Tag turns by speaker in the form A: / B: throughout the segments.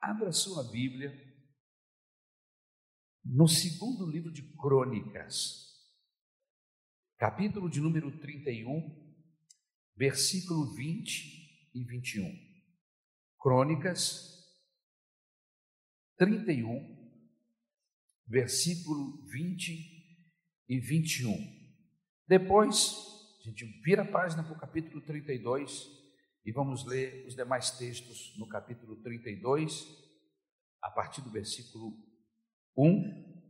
A: Abra sua Bíblia no segundo livro de Crônicas, capítulo de número 31, versículo 20 e 21. Crônicas 31, versículo 20 e 21. Depois, a gente vira a página para o capítulo 32 e vamos ler os demais textos no capítulo 32, a partir do versículo 1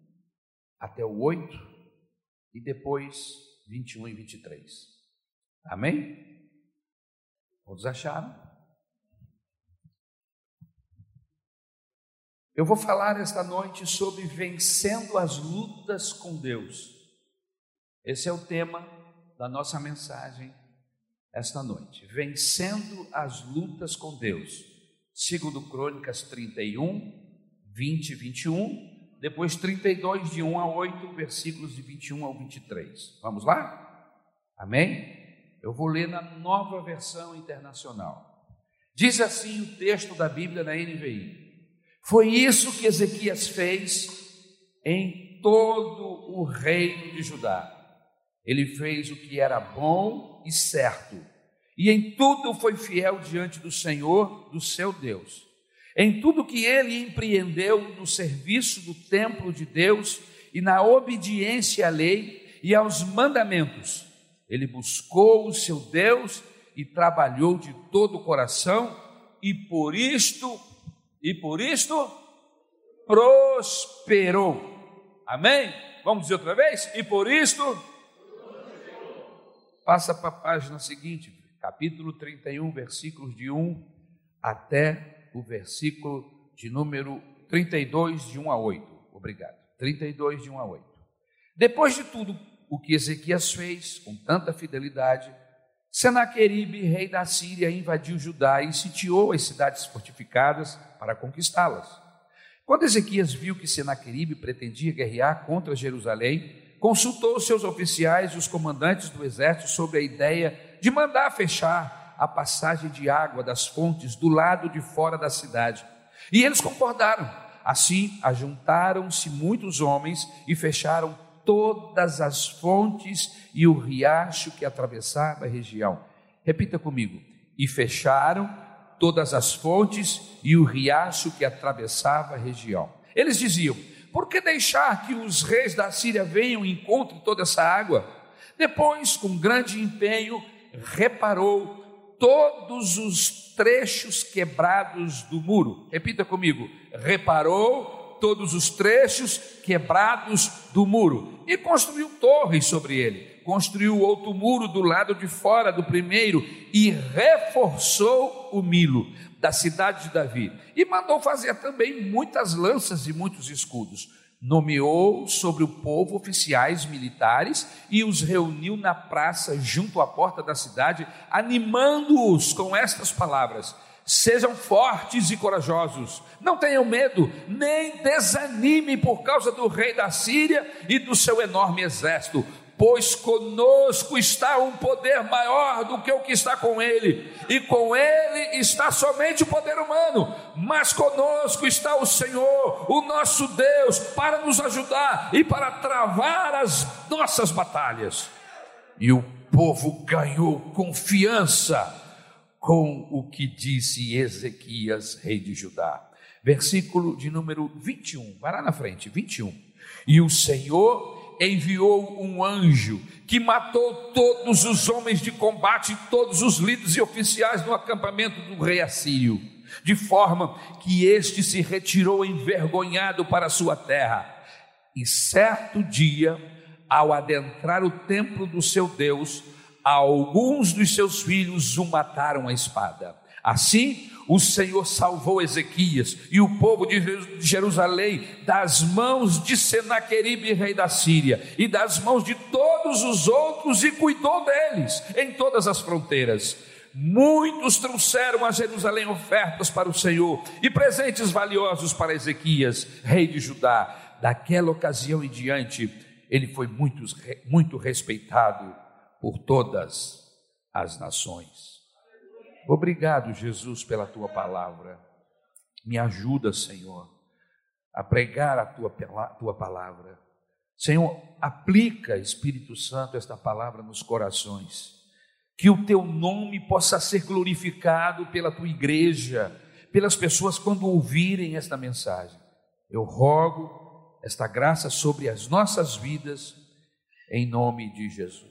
A: até o 8 e depois 21 e 23. Amém? Todos acharam? Eu vou falar esta noite sobre vencendo as lutas com Deus. Esse é o tema da nossa mensagem esta noite, vencendo as lutas com Deus. Segundo Crônicas 31, 20 e 21, depois 32 de 1 a 8, versículos de 21 ao 23. Vamos lá? Amém? Eu vou ler na Nova Versão Internacional. Diz assim o texto da Bíblia na NVI: Foi isso que Ezequias fez em todo o reino de Judá. Ele fez o que era bom e certo, e em tudo foi fiel diante do Senhor, do seu Deus. Em tudo que ele empreendeu no serviço do templo de Deus e na obediência à lei e aos mandamentos, ele buscou o seu Deus e trabalhou de todo o coração, e por isto, e por isto, prosperou. Amém? Vamos dizer outra vez? E por isto Passa para a página seguinte, capítulo 31, versículos de 1 até o versículo de número 32, de 1 a 8. Obrigado. 32, de 1 a 8. Depois de tudo o que Ezequias fez com tanta fidelidade, Senaqueribe, rei da Síria, invadiu Judá e sitiou as cidades fortificadas para conquistá-las. Quando Ezequias viu que Senaqueribe pretendia guerrear contra Jerusalém, consultou seus oficiais e os comandantes do exército sobre a ideia de mandar fechar a passagem de água das fontes do lado de fora da cidade. E eles concordaram. Assim, ajuntaram-se muitos homens e fecharam todas as fontes e o riacho que atravessava a região. Repita comigo. E fecharam todas as fontes e o riacho que atravessava a região. Eles diziam: por que deixar que os reis da Síria venham e encontrem toda essa água? Depois, com grande empenho, reparou todos os trechos quebrados do muro. Repita comigo: reparou todos os trechos quebrados do muro e construiu torres sobre ele. Construiu outro muro do lado de fora do primeiro e reforçou o milo da cidade de Davi, e mandou fazer também muitas lanças e muitos escudos. Nomeou sobre o povo oficiais militares e os reuniu na praça junto à porta da cidade, animando-os com estas palavras: Sejam fortes e corajosos, não tenham medo, nem desanimem por causa do rei da Síria e do seu enorme exército, pois conosco está um poder maior do que o que está com ele, e com ele está somente o poder humano, mas conosco está o Senhor, o nosso Deus, para nos ajudar e para travar as nossas batalhas. E o povo ganhou confiança com o que disse Ezequias, rei de Judá. Versículo de número 21, vai lá na frente, 21. E o Senhor enviou um anjo que matou todos os homens de combate, todos os líderes e oficiais no acampamento do rei Assírio, de forma que este se retirou envergonhado para sua terra. E certo dia, ao adentrar o templo do seu Deus, alguns dos seus filhos o mataram à espada. Assim, o Senhor salvou Ezequias e o povo de Jerusalém das mãos de Senaqueribe, rei da Síria, e das mãos de todos os outros, e cuidou deles em todas as fronteiras. Muitos trouxeram a Jerusalém ofertas para o Senhor e presentes valiosos para Ezequias, rei de Judá. Daquela ocasião em diante, ele foi muito, muito respeitado por todas as nações. Obrigado, Jesus, pela tua palavra. Me ajuda, Senhor, a pregar a tua, tua palavra. Senhor, aplica, Espírito Santo, esta palavra nos corações. Que o teu nome possa ser glorificado pela tua igreja, pelas pessoas quando ouvirem esta mensagem. Eu rogo esta graça sobre as nossas vidas, em nome de Jesus.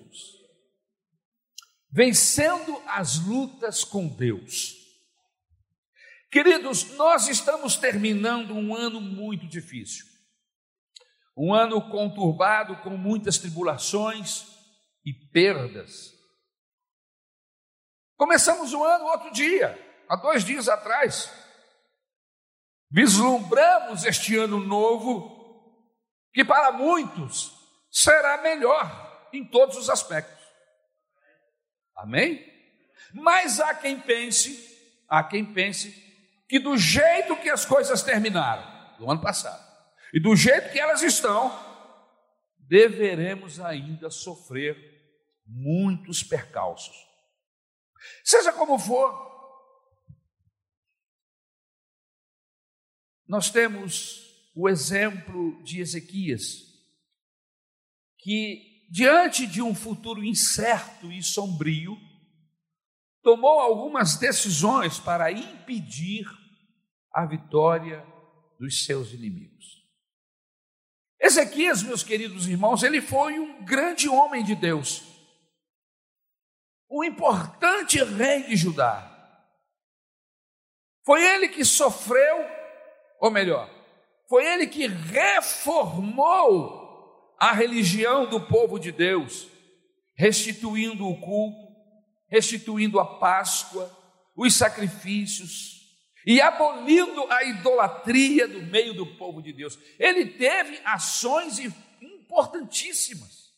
A: Vencendo as lutas com Deus. Queridos, nós estamos terminando um ano muito difícil, um ano conturbado com muitas tribulações e perdas. Começamos o ano outro dia, há dois dias atrás. Vislumbramos este ano novo, que para muitos será melhor em todos os aspectos. Amém? Mas há quem pense, há quem pense que do jeito que as coisas terminaram no ano passado e do jeito que elas estão, deveremos ainda sofrer muitos percalços. Seja como for, nós temos o exemplo de Ezequias, que diante de um futuro incerto e sombrio, tomou algumas decisões para impedir a vitória dos seus inimigos. Ezequias, meus queridos irmãos, ele foi um grande homem de Deus, um importante rei de Judá. Foi ele que sofreu, ou melhor, foi ele que reformou a religião do povo de Deus, restituindo o culto, restituindo a Páscoa, os sacrifícios, e abolindo a idolatria do meio do povo de Deus. Ele teve ações importantíssimas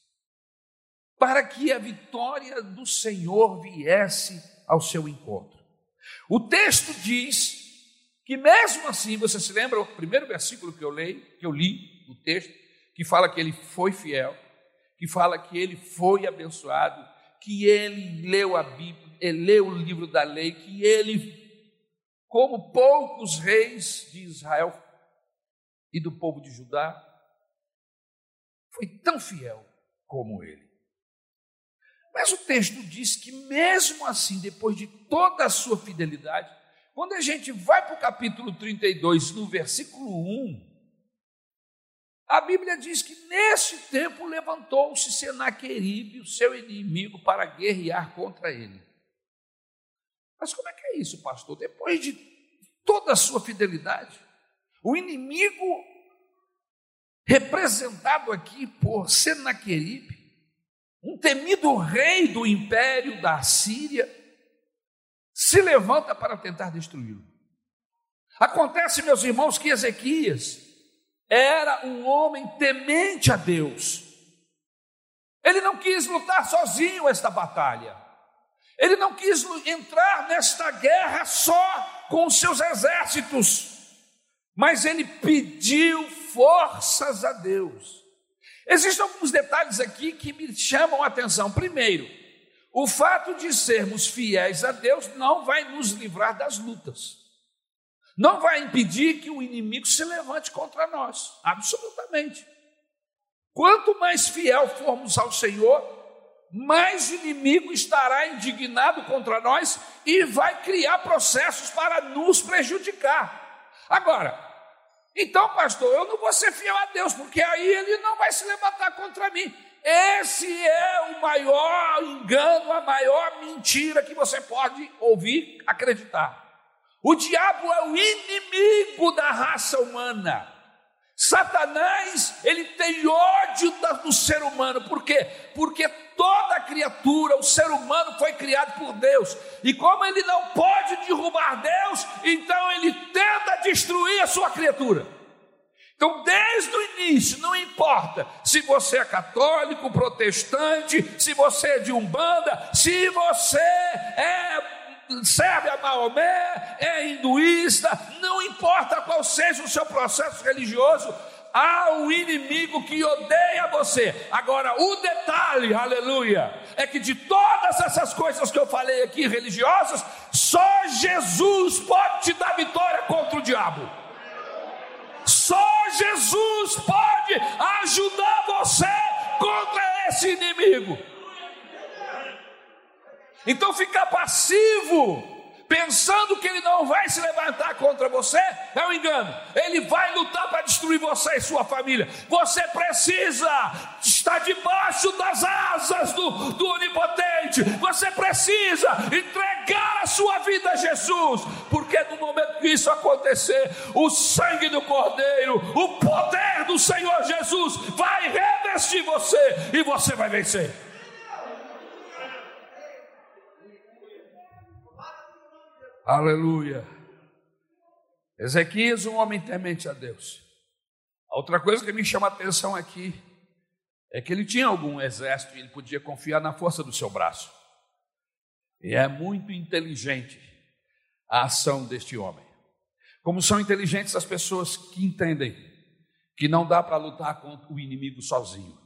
A: para que a vitória do Senhor viesse ao seu encontro. O texto diz que mesmo assim, você se lembra o primeiro versículo que eu leio, que eu li no texto, que fala que ele foi fiel, que fala que ele foi abençoado, que ele leu a Bíblia, ele leu o livro da lei, que ele como poucos reis de Israel e do povo de Judá, foi tão fiel como ele. Mas o texto diz que, mesmo assim, depois de toda a sua fidelidade, quando a gente vai para o capítulo 32, no versículo 1, a Bíblia diz que nesse tempo levantou-se Senaqueribe, o seu inimigo, para guerrear contra ele. Mas como é que é isso, pastor? Depois de toda a sua fidelidade, o inimigo representado aqui por Senaqueribe, um temido rei do império da Síria, se levanta para tentar destruí-lo. Acontece, meus irmãos, que Ezequias era um homem temente a Deus. Ele não quis lutar sozinho esta batalha. Ele não quis entrar nesta guerra só com os seus exércitos, mas ele pediu forças a Deus. Existem alguns detalhes aqui que me chamam a atenção. Primeiro, o fato de sermos fiéis a Deus não vai nos livrar das lutas, não vai impedir que o inimigo se levante contra nós, absolutamente. Quanto mais fiel formos ao Senhor, mais inimigo estará indignado contra nós e vai criar processos para nos prejudicar. Agora, então, pastor, eu não vou ser fiel a Deus, porque aí ele não vai se levantar contra mim. Esse é o maior engano, a maior mentira que você pode ouvir, acreditar. O diabo é o inimigo da raça humana. Satanás, ele tem ódio do ser humano, por quê? Porque toda criatura, o ser humano foi criado por Deus, e como ele não pode derrubar Deus, então ele tenta destruir a sua criatura. Então, desde o início, não importa se você é católico, protestante, se você é de umbanda, se você é serve a Maomé, é hinduísta, não importa qual seja o seu processo religioso, há um inimigo que odeia você. Agora, o detalhe, aleluia, é que de todas essas coisas que eu falei aqui religiosas, Só Jesus pode te dar vitória contra o diabo. Só Jesus pode ajudar você contra esse inimigo. Então ficar passivo pensando que ele não vai se levantar contra você, é um engano. Ele vai lutar para destruir você e sua família. Você precisa estar debaixo das asas do, do Onipotente. Você precisa entregar a sua vida a Jesus, porque no momento que isso acontecer, o sangue do Cordeiro, o poder do Senhor Jesus vai revestir você e você vai vencer. Aleluia. Ezequias, um homem temente a Deus. A outra coisa que me chama a atenção aqui é que ele tinha algum exército e ele podia confiar na força do seu braço. E é muito inteligente a ação deste homem. Como são inteligentes as pessoas que entendem que não dá para lutar contra o inimigo sozinho.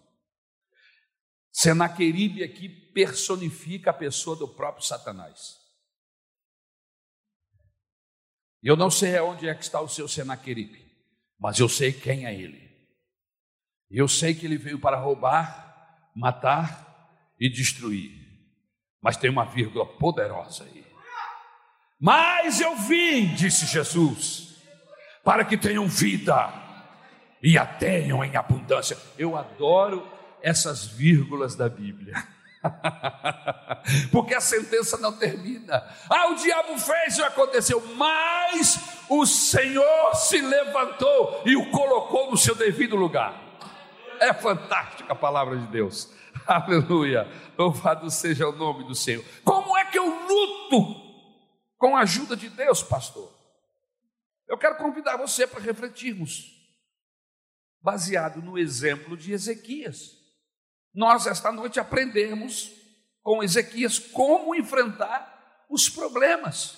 A: Senaqueribe aqui personifica a pessoa do próprio Satanás. Eu não sei onde é que está o seu Senaqueribe, mas eu sei quem é ele. Eu sei que ele veio para roubar, matar e destruir. Mas tem uma vírgula poderosa aí. Mas eu vim, disse Jesus, para que tenham vida e a tenham em abundância. Eu adoro essas vírgulas da Bíblia. Porque a sentença não termina. Ah, o diabo fez e aconteceu, mas o Senhor se levantou e o colocou no seu devido lugar. É fantástica a palavra de Deus. Aleluia. Louvado seja o nome do Senhor. Como é que eu luto com a ajuda de Deus, pastor? Eu quero convidar você para refletirmos, baseado no exemplo de Ezequias nós esta noite aprendemos com Ezequias como enfrentar os problemas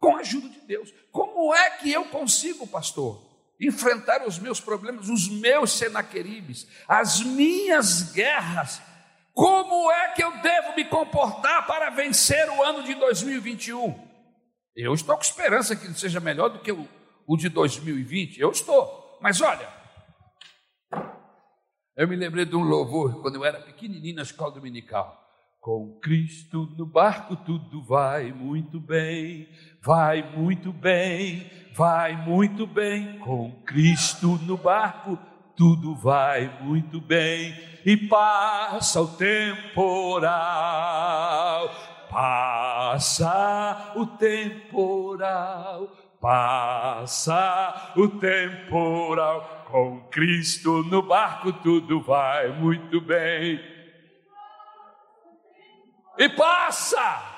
A: com a ajuda de Deus. Como é que eu consigo, pastor, enfrentar os meus problemas, os meus senaqueribes, as minhas guerras? Como é que eu devo me comportar para vencer o ano de 2021? Eu estou com esperança que ele seja melhor do que o, o de 2020. Eu estou. Mas olha, eu me lembrei de um louvor quando eu era pequenininho na escola dominical. Com Cristo no barco tudo vai muito bem, vai muito bem, vai muito bem. Com Cristo no barco tudo vai muito bem. E passa o temporal, passa o temporal, passa o temporal com Cristo no barco tudo vai muito bem. E passa!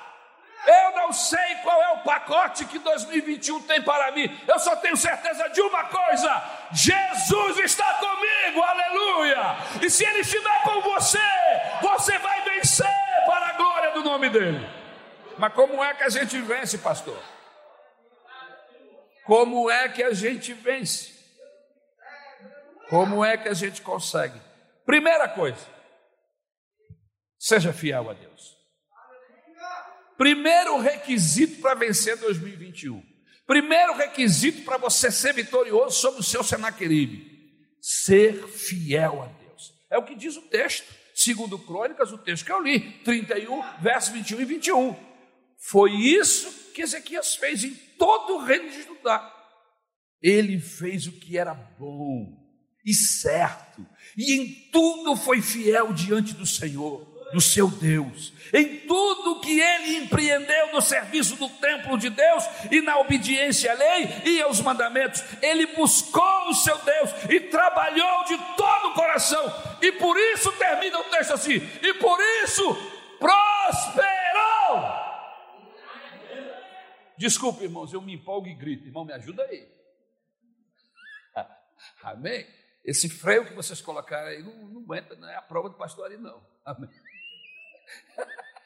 A: Eu não sei qual é o pacote que 2021 tem para mim. Eu só tenho certeza de uma coisa: Jesus está comigo, aleluia! E se Ele estiver com você, você vai vencer para a glória do nome dEle. Mas como é que a gente vence, pastor? Como é que a gente vence? Como é que a gente consegue? Primeira coisa, seja fiel a Deus. Primeiro requisito para vencer 2021. Primeiro requisito para você ser vitorioso sobre o seu Senaqueribe: ser fiel a Deus. É o que diz o texto, segundo Crônicas, o texto que eu li, 31, versos 21 e 21. Foi isso que Ezequias fez em todo o reino de Judá. Ele fez o que era bom e certo, e em tudo foi fiel diante do Senhor, do seu Deus, em tudo que ele empreendeu no serviço do templo de Deus e na obediência à lei e aos mandamentos, ele buscou o seu Deus e trabalhou de todo o coração, e por isso termina o texto assim, e por isso prosperou. Desculpe, irmãos, eu me empolgo e grito, irmão, me ajuda aí. Amém? Esse freio que vocês colocaram aí não, não aguenta, não é a prova do pastor ali, não. Amém.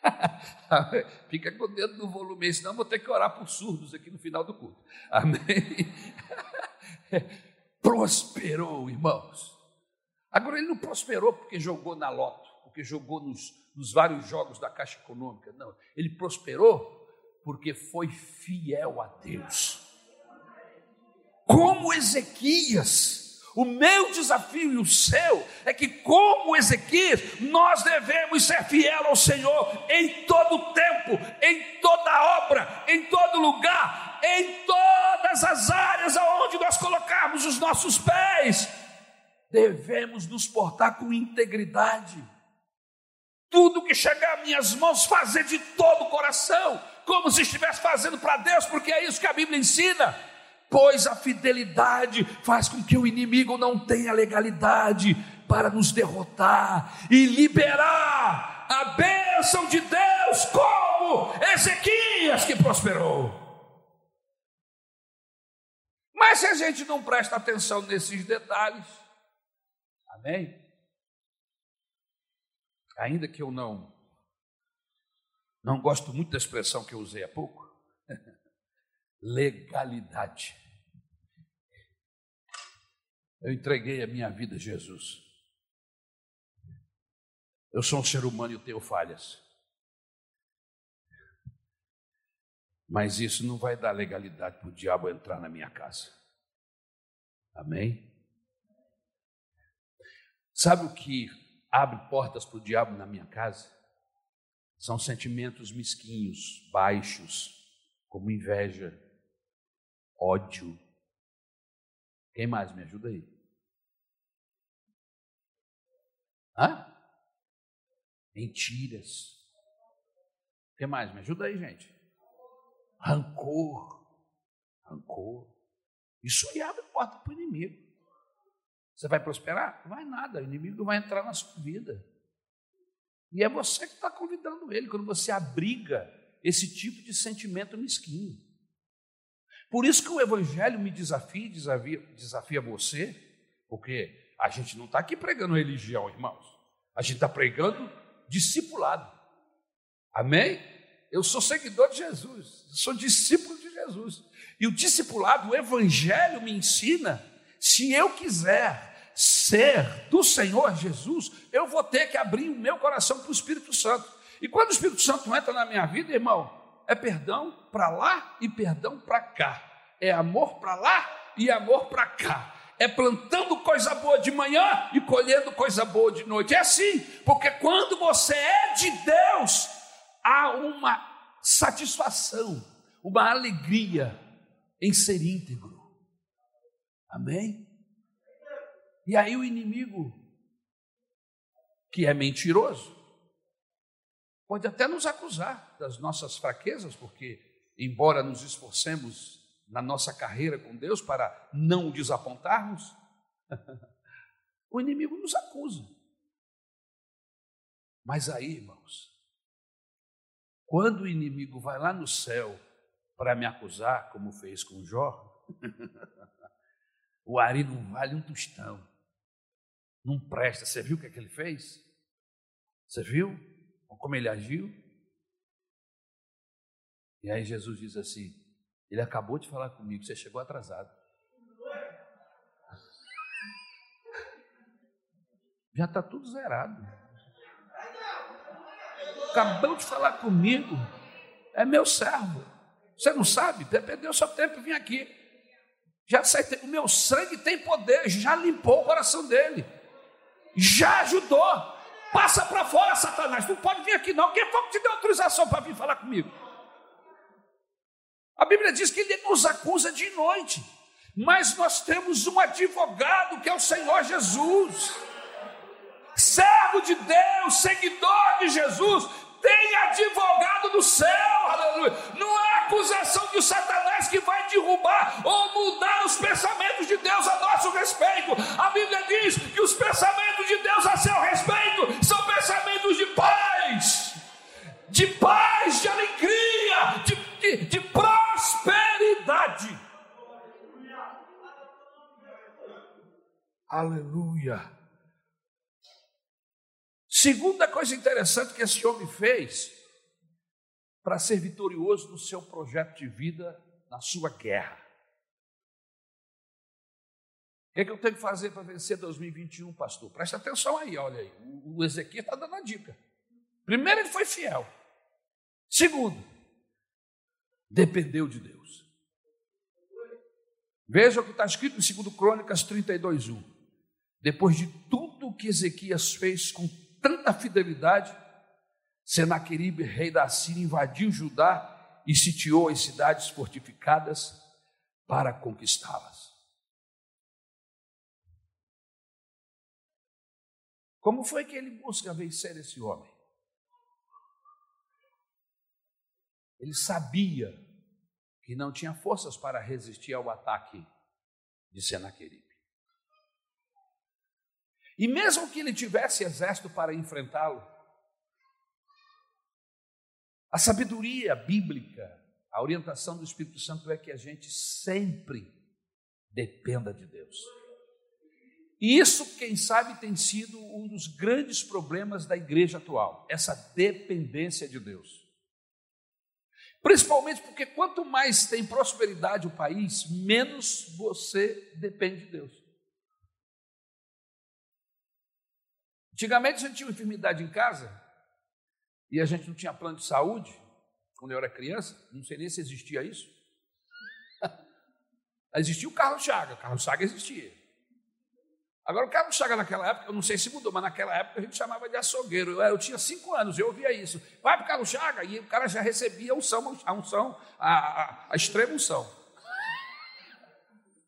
A: Fica com o dedo no volume, senão vou ter que orar por surdos aqui no final do culto. Amém. prosperou, irmãos. Agora ele não prosperou porque jogou na loto, porque jogou nos, nos vários jogos da Caixa Econômica. Não, ele prosperou porque foi fiel a Deus. Como Ezequias, o meu desafio e o seu é que, como Ezequias, nós devemos ser fiel ao Senhor em todo tempo, em toda obra, em todo lugar, em todas as áreas aonde nós colocarmos os nossos pés. Devemos nos portar com integridade. Tudo que chegar às minhas mãos, fazer de todo o coração, como se estivesse fazendo para Deus, porque é isso que a Bíblia ensina pois a fidelidade faz com que o inimigo não tenha legalidade para nos derrotar e liberar a bênção de Deus, como Ezequias que prosperou. Mas se a gente não presta atenção nesses detalhes, amém? Ainda que eu não não gosto muito da expressão que eu usei há pouco, legalidade. Eu entreguei a minha vida a Jesus. Eu sou um ser humano e eu tenho falhas. Mas isso não vai dar legalidade para o diabo entrar na minha casa. Amém? Sabe o que abre portas para o diabo na minha casa? São sentimentos mesquinhos, baixos, como inveja, ódio. Quem mais me ajuda aí? Hã? Mentiras. O que mais? Me ajuda aí, gente. Rancor. Rancor. Isso aí abre porta para o inimigo. Você vai prosperar? Não vai nada. O inimigo vai entrar na sua vida. E é você que está convidando ele quando você abriga esse tipo de sentimento mesquinho. Por isso que o Evangelho me desafia, desafia, desafia você, porque a gente não está aqui pregando religião, irmãos. A gente está pregando discipulado. Amém? Eu sou seguidor de Jesus, sou discípulo de Jesus. E o discipulado, o Evangelho me ensina, se eu quiser ser do Senhor Jesus, eu vou ter que abrir o meu coração para o Espírito Santo. E quando o Espírito Santo entra na minha vida, irmão, é perdão para lá e perdão para cá. É amor para lá e amor para cá é plantando coisa boa de manhã e colhendo coisa boa de noite. É assim, porque quando você é de Deus, há uma satisfação, uma alegria em ser íntegro. Amém? E aí o inimigo, que é mentiroso, pode até nos acusar das nossas fraquezas, porque, embora nos esforcemos na nossa carreira com Deus para não o desapontarmos, o inimigo nos acusa. Mas aí, irmãos, quando o inimigo vai lá no céu para me acusar, como fez com Jó, o Ari não vale um tostão, não presta. Você viu o que, é que ele fez? Você viu como ele agiu? E aí Jesus diz assim: ele acabou de falar comigo, você chegou atrasado. Já está tudo zerado. Acabou de falar comigo. É meu servo. Você não sabe? Perdeu seu tempo e vim aqui. Já sei, o meu sangue tem poder, já limpou o coração dele. Já ajudou. Passa para fora, Satanás. Não pode vir aqui, não. Quem foi que te deu autorização para vir falar comigo? A Bíblia diz que ele nos acusa de noite, mas nós temos um advogado que é o Senhor Jesus, servo de Deus, seguidor de Jesus, tem advogado do céu, aleluia. Não é acusação de Satanás que vai derrubar ou mudar os pensamentos de Deus a nosso respeito. A Bíblia diz que os pensamentos de Deus a seu respeito são pensamentos de paz, de paz, de alegria, de, de, de prosperidade. Aleluia. Segunda coisa interessante que esse homem fez para ser vitorioso no seu projeto de vida, na sua guerra. O que, é que eu tenho que fazer para vencer 2021, pastor? Presta atenção aí, olha aí. O, Ezequiel está dando a dica. Primeiro, ele foi fiel. Segundo, dependeu de Deus. Veja o que está escrito em 2 Crônicas 32, 1. Depois de tudo que Ezequias fez com tanta fidelidade, Senaqueribe, rei da Síria, invadiu Judá e sitiou as cidades fortificadas para conquistá-las. Como foi que ele busca vencer esse homem? Ele sabia que não tinha forças para resistir ao ataque de Senaqueribe. E mesmo que ele tivesse exército para enfrentá-lo, a sabedoria bíblica, a orientação do Espírito Santo é que a gente sempre dependa de Deus. E isso, quem sabe, tem sido um dos grandes problemas da igreja atual, essa dependência de Deus. Principalmente porque quanto mais tem prosperidade o país, menos você depende de Deus. Antigamente a gente tinha uma enfermidade em casa e a gente não tinha plano de saúde, quando eu era criança, não sei nem se existia isso. existia o Carlos Chaga, o Carlos Chaga existia. Agora, o Carlos Chaga naquela época, eu não sei se mudou, mas naquela época a gente chamava de açougueiro. Eu, eu tinha cinco anos, eu ouvia isso. Vai para o Carlos Chaga, e o cara já recebia a unção, a, unção, a, a, a extrema unção.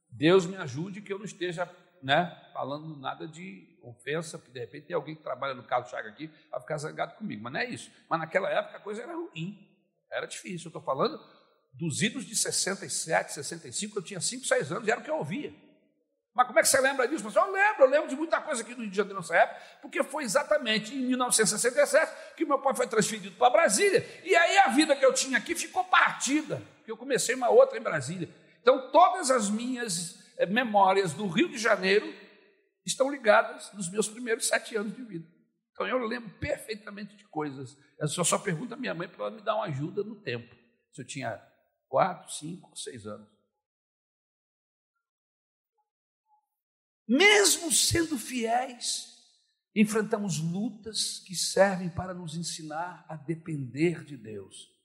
A: Deus me ajude que eu não esteja né, falando nada de ofensa, porque de repente tem alguém que trabalha no Carlos Chaga aqui, vai ficar zangado comigo. Mas não é isso. Mas naquela época a coisa era ruim, era difícil. Eu estou falando dos idos de 67, 65, eu tinha 5, 6 anos, era o que eu ouvia. Mas como é que você lembra disso? Eu lembro, eu lembro de muita coisa aqui no Rio de Janeiro nessa época, porque foi exatamente em 1967 que meu pai foi transferido para Brasília. E aí a vida que eu tinha aqui ficou partida, porque eu comecei uma outra em Brasília. Então todas as minhas memórias do Rio de Janeiro estão ligadas nos meus primeiros sete anos de vida. Então eu lembro perfeitamente de coisas. Eu só, só pergunto à minha mãe para ela me dar uma ajuda no tempo. Se eu tinha quatro, cinco, seis anos. Mesmo sendo fiéis, enfrentamos lutas que servem para nos ensinar a depender de Deus.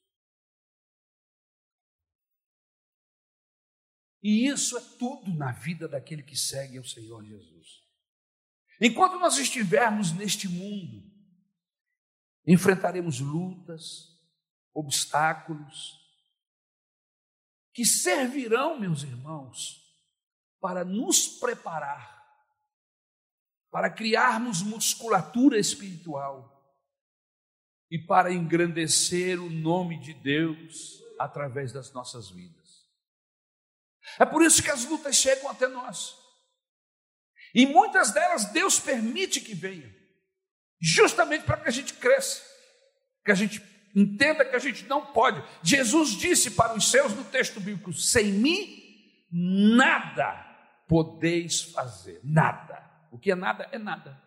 A: E isso é tudo na vida daquele que segue ao Senhor Jesus. Enquanto nós estivermos neste mundo, enfrentaremos lutas, obstáculos, que servirão, meus irmãos, para nos preparar, para criarmos musculatura espiritual e para engrandecer o nome de Deus através das nossas vidas. É por isso que as lutas chegam até nós. E muitas delas Deus permite que venham, justamente para que a gente cresça, que a gente entenda que a gente não pode. Jesus disse para os seus no texto bíblico: sem mim, nada podeis fazer nada. O que é nada é nada.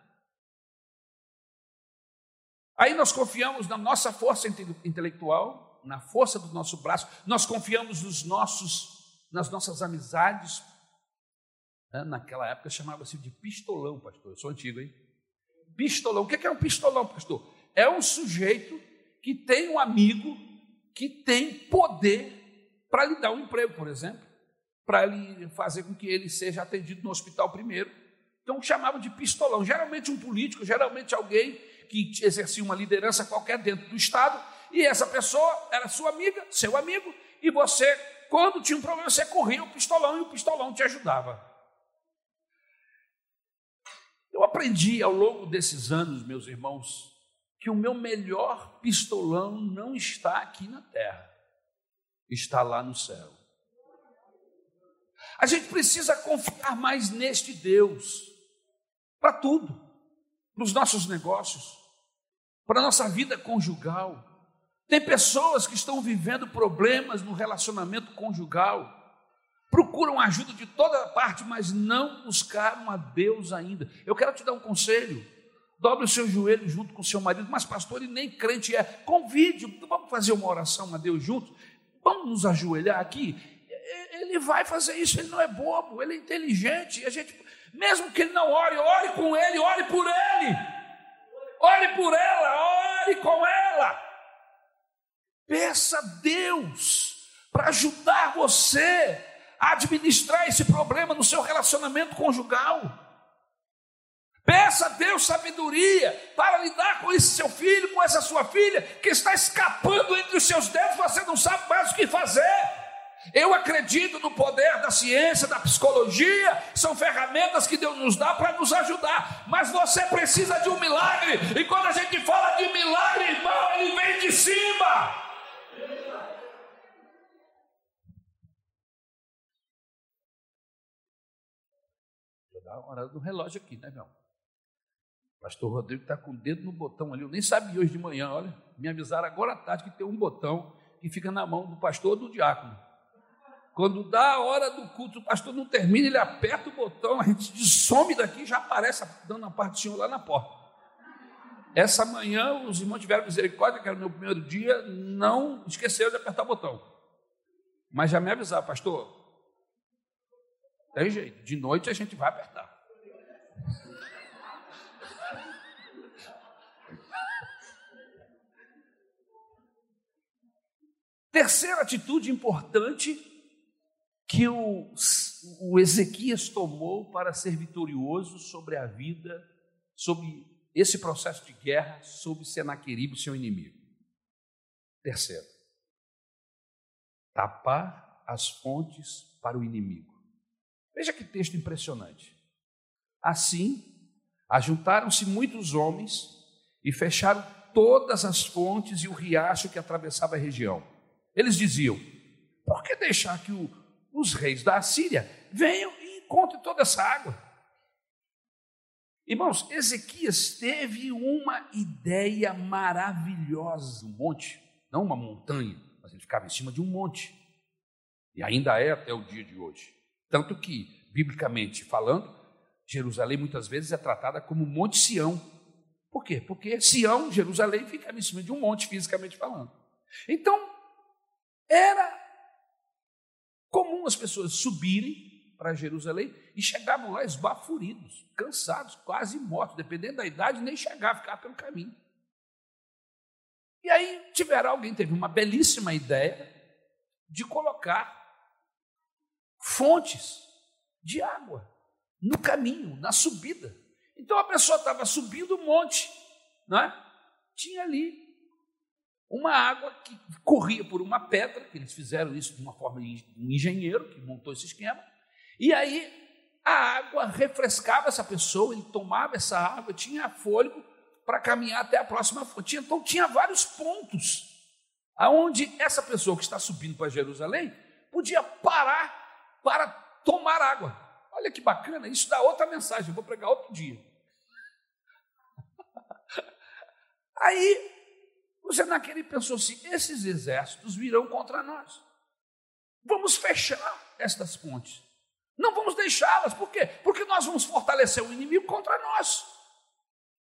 A: Aí nós confiamos na nossa força intelectual, na força do nosso braço, nós confiamos nos nossos, nas nossas amizades. Né, naquela época chamava-se de pistolão, pastor. Eu sou antigo, hein? Pistolão. O que é um pistolão, pastor? É um sujeito que tem um amigo que tem poder para lhe dar um emprego, por exemplo para ele fazer com que ele seja atendido no hospital primeiro. Então chamavam de pistolão. Geralmente um político, geralmente alguém que exercia uma liderança qualquer dentro do Estado, e essa pessoa era sua amiga, seu amigo, e você, quando tinha um problema, você corria o pistolão e o pistolão te ajudava. Eu aprendi ao longo desses anos, meus irmãos, que o meu melhor pistolão não está aqui na terra, está lá no céu. A gente precisa confiar mais neste Deus, para tudo, para os nossos negócios, para a nossa vida conjugal. Tem pessoas que estão vivendo problemas no relacionamento conjugal, procuram ajuda de toda parte, mas não buscaram a Deus ainda. Eu quero te dar um conselho. Dobre o seu joelho junto com o seu marido, mas pastor, ele nem crente é. Convide, vamos fazer uma oração a Deus juntos. Vamos nos ajoelhar aqui ele vai fazer isso, ele não é bobo, ele é inteligente. A gente, mesmo que ele não ore, ore com ele, ore por ele, ore por ela, ore com ela. Peça a Deus para ajudar você a administrar esse problema no seu relacionamento conjugal. Peça a Deus sabedoria para lidar com esse seu filho, com essa sua filha, que está escapando entre os seus dedos, você não sabe mais o que fazer. Eu acredito no poder da ciência, da psicologia, são ferramentas que Deus nos dá para nos ajudar, mas você precisa de um milagre, e quando a gente fala de milagre, irmão, ele vem de cima. Uma hora do relógio aqui, né, meu? Pastor Rodrigo está com o dedo no botão ali. Eu nem sabia hoje de manhã, olha. Me avisaram agora à tarde que tem um botão que fica na mão do pastor ou do diácono. Quando dá a hora do culto, o pastor não termina, ele aperta o botão, a gente some daqui já aparece dando a parte do Senhor lá na porta. Essa manhã, os irmãos tiveram misericórdia, que era o meu primeiro dia, não esqueceram de apertar o botão. Mas já me avisaram, pastor, tem jeito, de noite a gente vai apertar. Terceira atitude importante que o, o, Ezequias tomou para ser vitorioso sobre a vida, sobre esse processo de guerra, sobre Senaqueribe, seu inimigo. Terceiro, tapar as fontes para o inimigo. Veja que texto impressionante. Assim, ajuntaram-se muitos homens e fecharam todas as fontes e o riacho que atravessava a região eles diziam: por que deixar que o, os reis da Assíria venham e encontrem toda essa água? Irmãos, Ezequias teve uma ideia maravilhosa, um monte, não uma montanha, mas ele ficava em cima de um monte. E ainda é até o dia de hoje. Tanto que, biblicamente falando, Jerusalém muitas vezes é tratada como Monte Sião. Por quê? Porque Sião, Jerusalém, ficava em cima de um monte, fisicamente falando. Então, era comum as pessoas subirem para Jerusalém e chegavam lá esbaforidos, cansados, quase mortos, dependendo da idade, nem chegavam, ficavam pelo caminho. E aí tiveram alguém teve uma belíssima ideia de colocar fontes de água no caminho, na subida. Então a pessoa estava subindo o monte, não é? Tinha ali uma água que corria por uma pedra, que eles fizeram isso de uma forma de um engenheiro que montou esse esquema, e aí a água refrescava essa pessoa, ele tomava essa água, tinha fôlego para caminhar até a próxima fonte. Então tinha vários pontos aonde essa pessoa que está subindo para Jerusalém podia parar para tomar água. Olha que bacana, isso dá outra mensagem, eu vou pregar outro dia. Aí o Senaqueribe pensou assim: esses exércitos virão contra nós. Vamos fechar estas pontes. Não vamos deixá-las. Por quê? Porque nós vamos fortalecer o inimigo contra nós.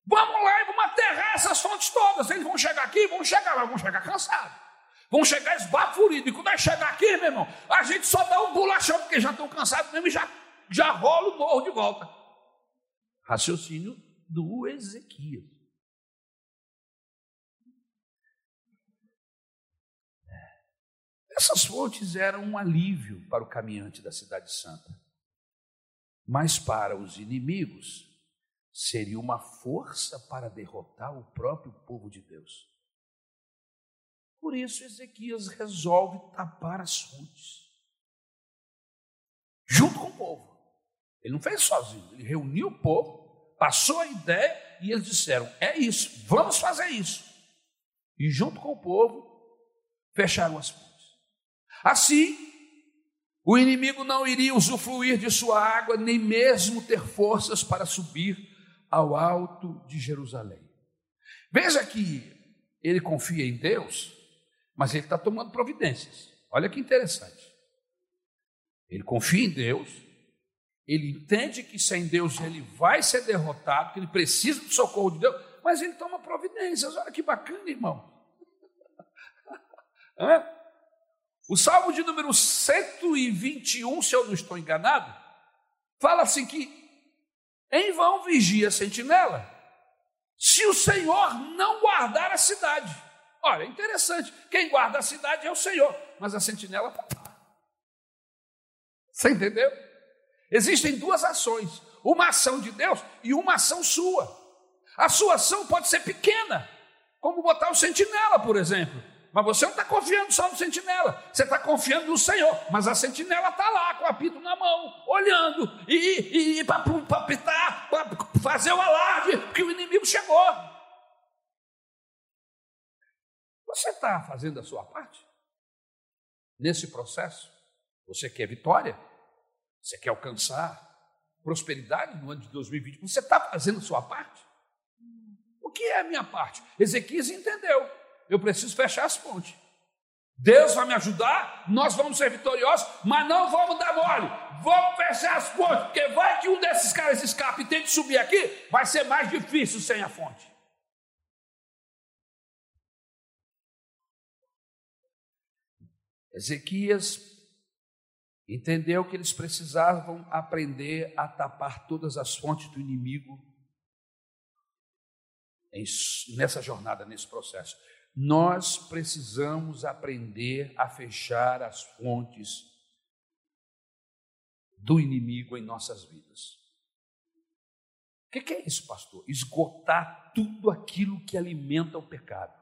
A: Vamos lá e vamos aterrar essas fontes todas. Eles vão chegar aqui, vão chegar lá, vão chegar cansados. Vão chegar esbaforidos. E quando eles chegar aqui, meu irmão, a gente só dá um bolachão, porque já estão cansados mesmo e já, já rola o morro de volta. Raciocínio do Ezequias. Essas fontes eram um alívio para o caminhante da Cidade Santa, mas para os inimigos seria uma força para derrotar o próprio povo de Deus. Por isso, Ezequias resolve tapar as fontes, junto com o povo. Ele não fez sozinho, ele reuniu o povo, passou a ideia e eles disseram: é isso, vamos fazer isso. E junto com o povo, fecharam as fontes. Assim, o inimigo não iria usufruir de sua água, nem mesmo ter forças para subir ao alto de Jerusalém. Veja que ele confia em Deus, mas ele está tomando providências. Olha que interessante. Ele confia em Deus, ele entende que sem Deus ele vai ser derrotado, que ele precisa do socorro de Deus, mas ele toma providências. Olha que bacana, irmão. O Salmo de número 121, se eu não estou enganado, fala assim que em vão vigia a sentinela, se o Senhor não guardar a cidade. Olha, interessante. Quem guarda a cidade é o Senhor, mas a sentinela está lá. Você entendeu? Existem duas ações: uma ação de Deus e uma ação sua. A sua ação pode ser pequena, como botar o sentinela, por exemplo. Mas você não está confiando só no sentinela, você está confiando no Senhor. Mas a sentinela está lá com o apito na mão, olhando, e, e para apitar, para fazer o alarde, que o inimigo chegou. Você está fazendo a sua parte? Nesse processo? Você quer vitória? Você quer alcançar prosperidade no ano de 2020? Você está fazendo a sua parte? O que é a minha parte? Ezequias entendeu. Eu preciso fechar as pontes. Deus vai me ajudar, nós vamos ser vitoriosos, mas não vamos dar mole. Vamos fechar as pontes, porque vai que um desses caras escape e tente subir aqui, vai ser mais difícil sem a fonte. Ezequias entendeu que eles precisavam aprender a tapar todas as fontes do inimigo nessa jornada, nesse processo. Nós precisamos aprender a fechar as fontes do inimigo em nossas vidas. O que, é isso, pastor? Esgotar tudo aquilo que alimenta o pecado.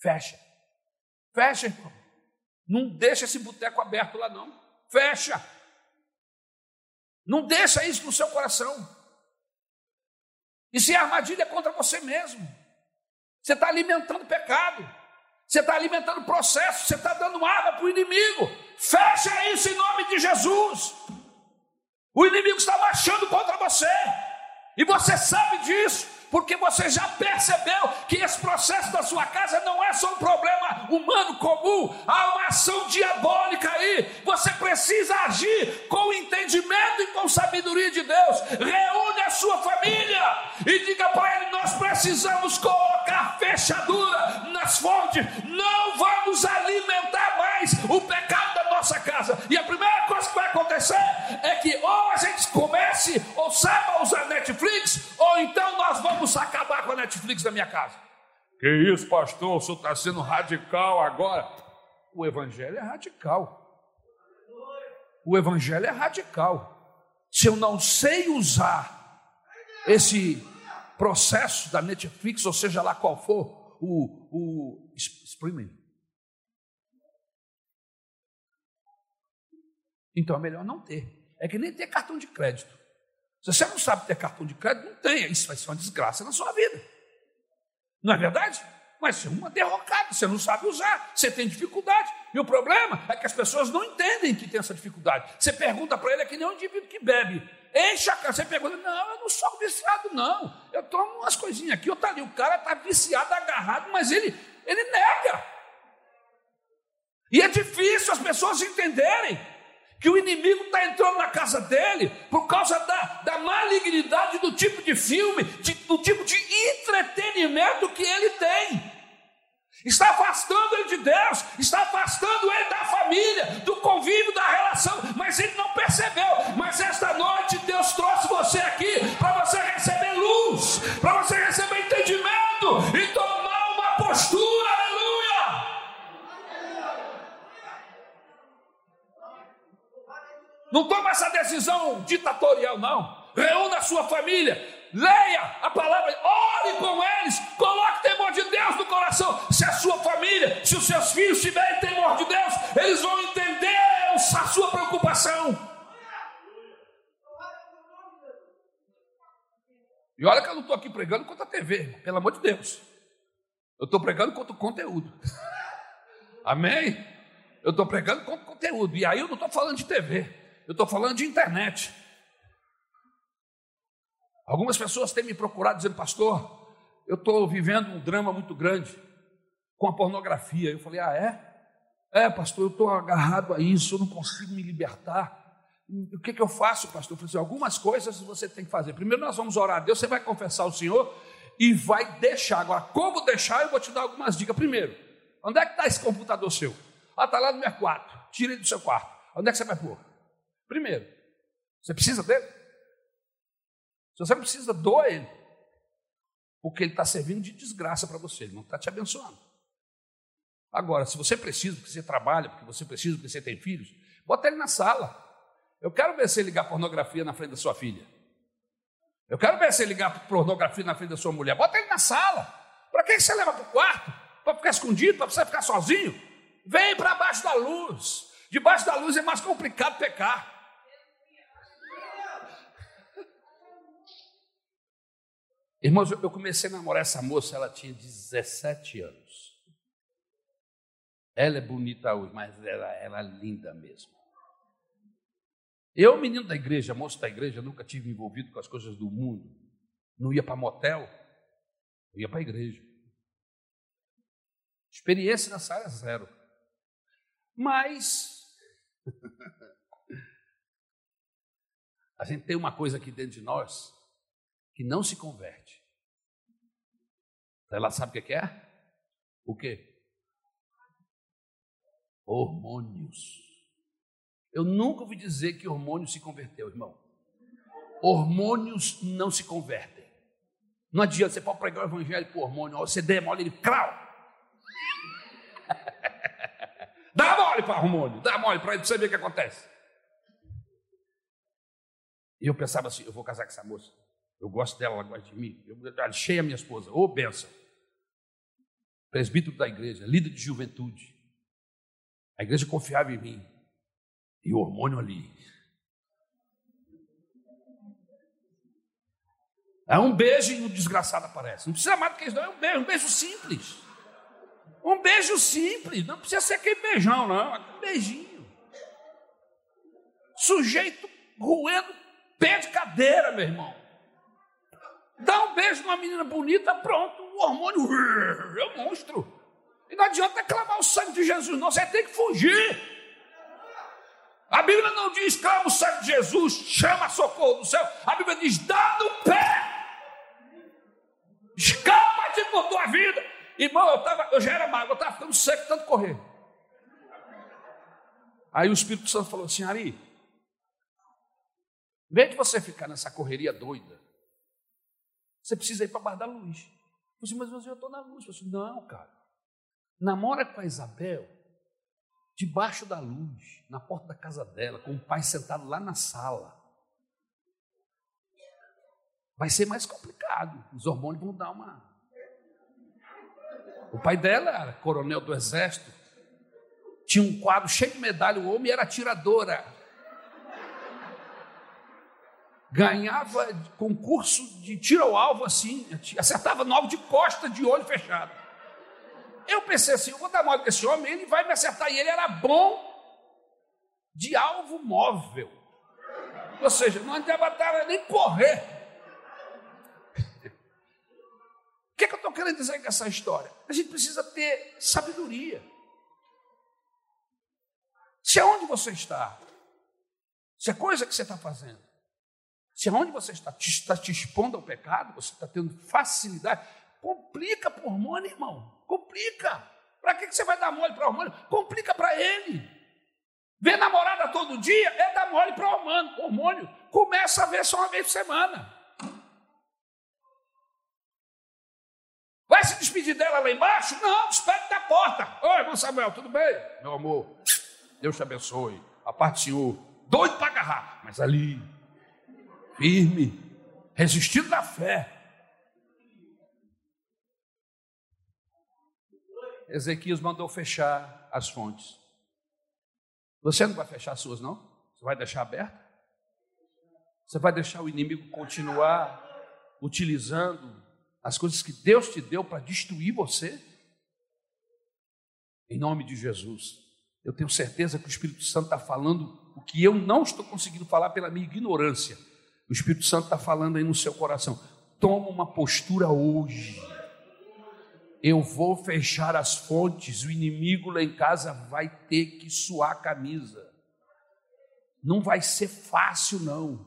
A: Fecha. Fecha, irmão. Não deixa esse boteco aberto lá, não. Fecha. Não deixa isso no seu coração. Se a armadilha é contra você mesmo. Você está alimentando pecado. Você está alimentando processo. Você está dando água para o inimigo. Fecha isso em nome de Jesus. O inimigo está marchando contra você. E você sabe disso porque você já percebeu que esse processo da sua casa não é só um problema humano comum, há uma ação diabólica aí. Você precisa agir com entendimento e com sabedoria de Deus. Reúne a sua família e diga para ele: nós precisamos colocar fechadura nas fontes, não vamos alimentar o pecado da nossa casa. E a primeira coisa que vai acontecer é que ou a gente comece ou saiba usar Netflix, ou então nós vamos acabar com a Netflix da minha casa. Que isso, pastor? O senhor está sendo radical agora. O evangelho é radical. O evangelho é radical. Se eu não sei usar esse processo da Netflix, ou seja lá qual for, o, o streaming, Então é melhor não ter. É que nem ter cartão de crédito. Se você não sabe ter cartão de crédito, não tenha. Isso vai ser uma desgraça na sua vida. Não é verdade? Vai ser uma derrocada, você não sabe usar, você tem dificuldade. E o problema é que as pessoas não entendem que tem essa dificuldade. Você pergunta para ele, é que nem um indivíduo que bebe. Enche a cara, você pergunta, não, eu não sou viciado, não. Eu tomo umas coisinhas aqui, outro ali. O cara está viciado, agarrado, mas ele, ele nega. E é difícil as pessoas entenderem que o inimigo está entrando na casa dele por causa da, da malignidade do tipo de filme, de, do tipo de entretenimento que ele tem. Está afastando ele de Deus, está afastando ele da família, do convívio, da relação, mas ele não percebeu. Mas esta noite Deus trouxe você aqui para Não toma essa decisão ditatorial, não. Reúna a sua família, leia a palavra, ore com eles, coloque temor de Deus no coração. Se a sua família, se os seus filhos tiverem temor de Deus, eles vão entender a sua preocupação. E olha que eu não estou aqui pregando contra a TV, pelo amor de Deus. Eu estou pregando contra o conteúdo. Amém? Eu estou pregando contra o conteúdo. E aí eu não estou falando de TV. Eu estou falando de internet. Algumas pessoas têm me procurado dizendo, pastor, eu estou vivendo um drama muito grande com a pornografia. Eu falei, ah, é? É, pastor, eu estou agarrado a isso, eu não consigo me libertar. O que, que eu faço, pastor? Eu falei assim, algumas coisas você tem que fazer. Primeiro nós vamos orar a Deus, você vai confessar ao Senhor e vai deixar. Agora, como deixar, eu vou te dar algumas dicas. Primeiro, onde é que está esse computador seu? Ah, está lá no meu quarto. Tira ele do seu quarto. Onde é que você vai pôr? Primeiro, você precisa dele? Se você não precisa, doa ele. Porque ele está servindo de desgraça para você, ele não está te abençoando. Agora, se você precisa, porque você trabalha, porque você precisa, porque você tem filhos, bota ele na sala. Eu quero ver você ligar pornografia na frente da sua filha. Eu quero ver você ligar pornografia na frente da sua mulher. Bota ele na sala. Para que você leva para o quarto? Para ficar escondido? Para você ficar sozinho? Vem para baixo da luz. Debaixo da luz é mais complicado pecar. Irmãos, eu comecei a namorar essa moça, ela tinha 17 anos. Ela é bonita hoje, mas ela era linda mesmo. Eu, menino da igreja, moço da igreja, nunca tive envolvido com as coisas do mundo. Não ia para motel, eu ia para a igreja. Experiência nessa área zero. Mas a gente tem uma coisa aqui dentro de nós que não se converte. Ela sabe o que é? O quê? Hormônios. Eu nunca ouvi dizer que hormônio se converteu, irmão. Hormônios não se convertem. Não adianta, você pode pregar o evangelho por hormônio, você demole ele, crau. dá mole para hormônio, dá mole para ele, você ver o que acontece. E eu pensava assim, eu vou casar com essa moça. Eu gosto dela, ela gosta de mim. Eu achei a minha esposa, ô oh, benção. Presbítero da igreja, líder de juventude. A igreja confiava em mim. E o hormônio ali. É um beijo e o desgraçado aparece. Não precisa mais do que isso, não. É um beijo, um beijo simples. Um beijo simples. Não precisa ser aquele beijão, não. É um beijinho. Sujeito roendo pé de cadeira, meu irmão. Dá um beijo numa menina bonita, pronto, o hormônio é um monstro. E não adianta clamar o sangue de Jesus, não, você tem que fugir. A Bíblia não diz clama o sangue de Jesus, chama socorro do céu. A Bíblia diz dá no pé. Escapa-te por tua vida. Irmão, eu, tava, eu já era magro, eu estava ficando seco tanto correr. Aí o Espírito Santo falou assim: Ari, em vez de você ficar nessa correria doida, você precisa ir para baixo da luz. Eu disse, mas eu estou na luz. Eu disse, não, cara. Namora com a Isabel debaixo da luz, na porta da casa dela, com o pai sentado lá na sala. Vai ser mais complicado. Os hormônios vão dar uma. O pai dela era coronel do exército. Tinha um quadro cheio de medalha. O homem era atiradora ganhava concurso de tiro ao alvo assim, acertava nove de costa, de olho fechado. Eu pensei assim, eu vou dar mole esse homem, ele vai me acertar. E ele era bom de alvo móvel. Ou seja, não adiantava nem correr. O que, é que eu estou querendo dizer com essa história? A gente precisa ter sabedoria. Se aonde você está, se a coisa que você está fazendo se aonde você está te, está te expondo ao pecado, você está tendo facilidade, complica para o hormônio, irmão. Complica. Para que você vai dar mole para o hormônio? Complica para ele. Ver namorada todo dia é dar mole para o hormônio. hormônio. Começa a ver só uma vez por semana. Vai se despedir dela lá embaixo? Não, despede da porta. Oi, irmão Samuel, tudo bem? Meu amor, Deus te abençoe. A parte do Senhor. Doido para agarrar, mas ali firme, resistindo na fé. Ezequias mandou fechar as fontes. Você não vai fechar as suas, não? Você vai deixar aberta? Você vai deixar o inimigo continuar utilizando as coisas que Deus te deu para destruir você? Em nome de Jesus. Eu tenho certeza que o Espírito Santo está falando o que eu não estou conseguindo falar pela minha ignorância. O Espírito Santo está falando aí no seu coração. Toma uma postura hoje. Eu vou fechar as fontes, o inimigo lá em casa vai ter que suar a camisa. Não vai ser fácil, não.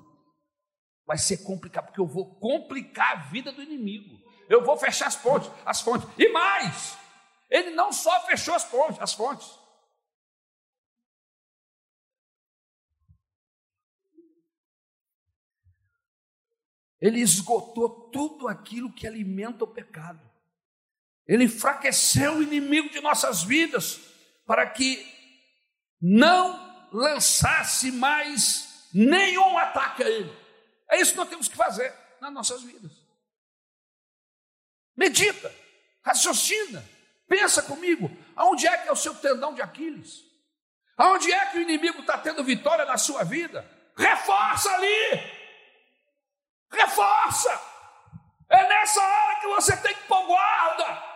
A: Vai ser complicado, porque eu vou complicar a vida do inimigo. Eu vou fechar as fontes, as fontes. E mais, ele não só fechou as fontes, as fontes. Ele esgotou tudo aquilo que alimenta o pecado. Ele enfraqueceu o inimigo de nossas vidas para que não lançasse mais nenhum ataque a ele. É isso que nós temos que fazer nas nossas vidas. Medita, raciocina, pensa comigo, aonde é que é o seu tendão de Aquiles? Aonde é que o inimigo está tendo vitória na sua vida? Reforça ali! Reforça! É nessa hora que você tem que pôr guarda.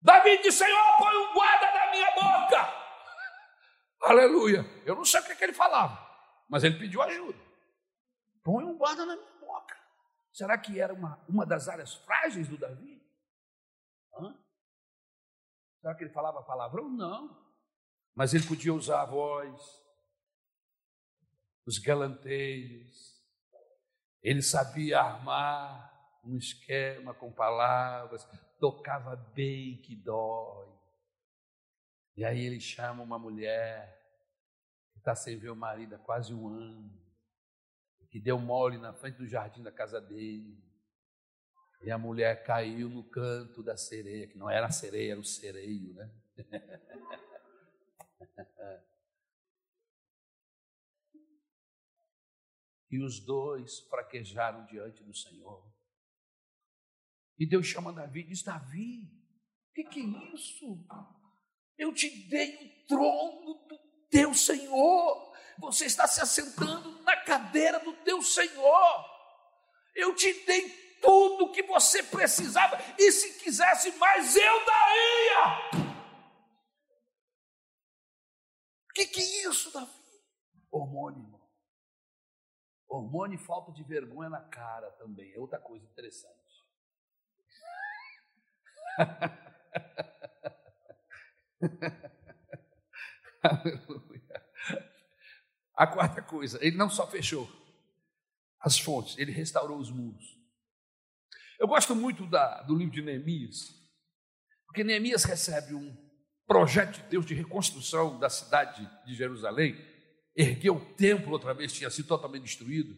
A: Davi disse: Senhor, põe um guarda na minha boca. Aleluia. Eu não sei o que, é que ele falava, mas ele pediu ajuda. Põe um guarda na minha boca. Será que era uma, uma das áreas frágeis do Davi? Hã? Será que ele falava palavrão? Não. Mas ele podia usar a voz, os galanteios, ele sabia armar um esquema com palavras, tocava bem que dói. E aí ele chama uma mulher que está sem ver o marido há quase um ano, que deu mole na frente do jardim da casa dele. E a mulher caiu no canto da sereia, que não era a sereia, era o sereio, né? e os dois fraquejaram diante do Senhor. E Deus chama Davi e diz: Davi, o que, que é isso? Eu te dei o trono do teu Senhor. Você está se assentando na cadeira do teu Senhor. Eu te dei tudo que você precisava, e se quisesse mais, eu daria. O que, que é isso, Davi? Hormônio. Hormônio e falta de vergonha na cara também. É outra coisa interessante. Aleluia. A quarta coisa, ele não só fechou as fontes, ele restaurou os muros. Eu gosto muito da, do livro de Neemias, porque Neemias recebe um projeto de Deus de reconstrução da cidade de Jerusalém, ergueu o templo outra vez, tinha sido totalmente destruído,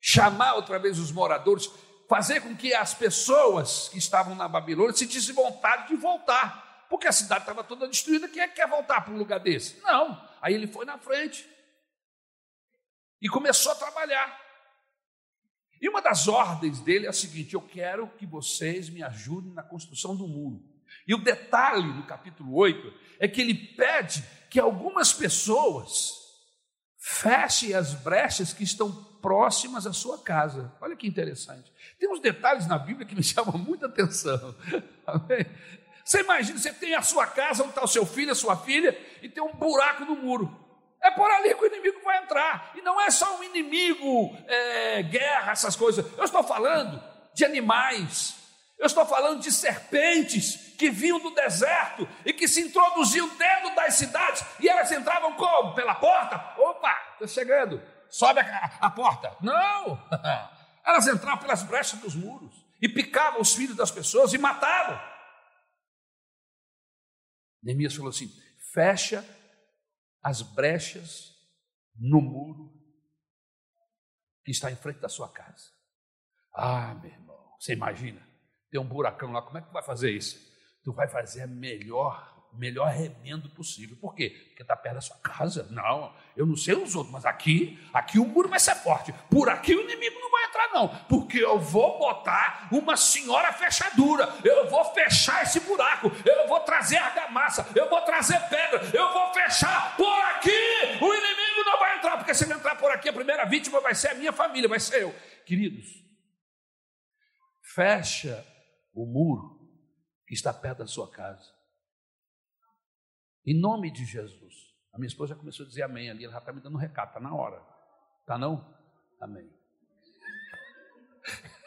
A: chamar outra vez os moradores, fazer com que as pessoas que estavam na Babilônia sentissem vontade de voltar, porque a cidade estava toda destruída. Quem é que quer voltar para um lugar desse? Não. Aí ele foi na frente e começou a trabalhar. E uma das ordens dele é a seguinte: eu quero que vocês me ajudem na construção do muro. E o detalhe no capítulo 8 é que ele pede que algumas pessoas fechem as brechas que estão próximas à sua casa. Olha que interessante. Tem uns detalhes na Bíblia que me chamam muita atenção. Você imagina, você tem a sua casa, onde está o seu filho, a sua filha, e tem um buraco no muro. É por ali que o inimigo vai entrar. E não é só um inimigo, é, guerra, essas coisas. Eu estou falando de animais. Eu estou falando de serpentes que vinham do deserto e que se introduziam dentro das cidades e elas entravam como? Pela porta? Opa, estou chegando. Sobe a, a porta. Não! Elas entravam pelas brechas dos muros e picavam os filhos das pessoas e matavam. Neemias falou assim: fecha as brechas no muro que está em frente da sua casa. Ah, meu irmão, você imagina, tem um buracão lá, como é que vai fazer isso? Tu vai fazer a melhor melhor remendo possível. Por quê? Porque está perto da sua casa. Não, eu não sei os outros, mas aqui, aqui o muro vai ser forte. Por aqui o inimigo não vai entrar, não. Porque eu vou botar uma senhora fechadura. Eu vou fechar esse buraco. Eu vou trazer argamassa. Eu vou trazer pedra. Eu vou fechar por aqui. O inimigo não vai entrar. Porque se ele entrar por aqui, a primeira vítima vai ser a minha família, vai ser eu. Queridos, fecha o muro está perto da sua casa. Em nome de Jesus. A minha esposa já começou a dizer amém ali, ela já está me dando um recado, está na hora. Está não? Amém.